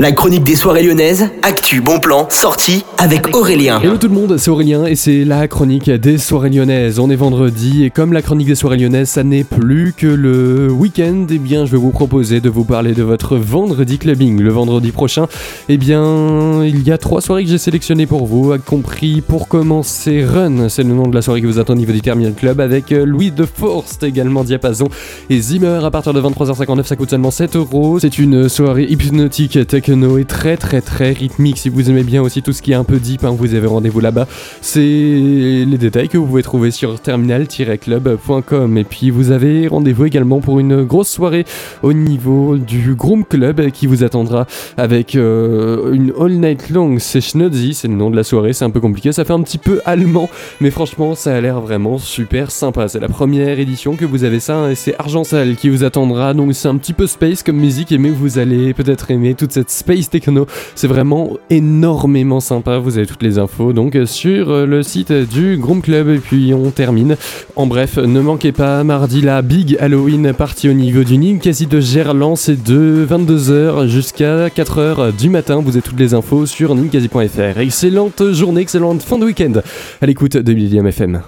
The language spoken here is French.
La chronique des soirées lyonnaises, actu, bon plan, sortie avec Aurélien. Hello tout le monde, c'est Aurélien et c'est la chronique des soirées lyonnaises. On est vendredi et comme la chronique des soirées lyonnaises, ça n'est plus que le week-end, eh bien je vais vous proposer de vous parler de votre vendredi clubbing. Le vendredi prochain, eh bien il y a trois soirées que j'ai sélectionnées pour vous, a compris pour commencer Run, c'est le nom de la soirée que vous attend au niveau du Terminal Club avec euh, Louis de Forst également Diapason et Zimmer à partir de 23h59 ça coûte seulement 7 euros. C'est une soirée hypnotique tech est très très très rythmique. Si vous aimez bien aussi tout ce qui est un peu deep, hein, vous avez rendez-vous là-bas. C'est les détails que vous pouvez trouver sur terminal-club.com. Et puis vous avez rendez-vous également pour une grosse soirée au niveau du Groom Club qui vous attendra avec euh, une all night long. C'est Schnudzy, c'est le nom de la soirée. C'est un peu compliqué, ça fait un petit peu allemand, mais franchement ça a l'air vraiment super sympa. C'est la première édition que vous avez ça hein, et c'est Argent Sale qui vous attendra. Donc c'est un petit peu space comme musique, mais vous allez peut-être aimer toute cette Space Techno. C'est vraiment énormément sympa. Vous avez toutes les infos donc sur le site du Groom Club. Et puis on termine. En bref, ne manquez pas mardi la Big Halloween partie au niveau du quasi de Gerland. C'est de 22h jusqu'à 4h du matin. Vous avez toutes les infos sur ninkasi.fr. Excellente journée, excellente fin de week-end à l'écoute de William FM.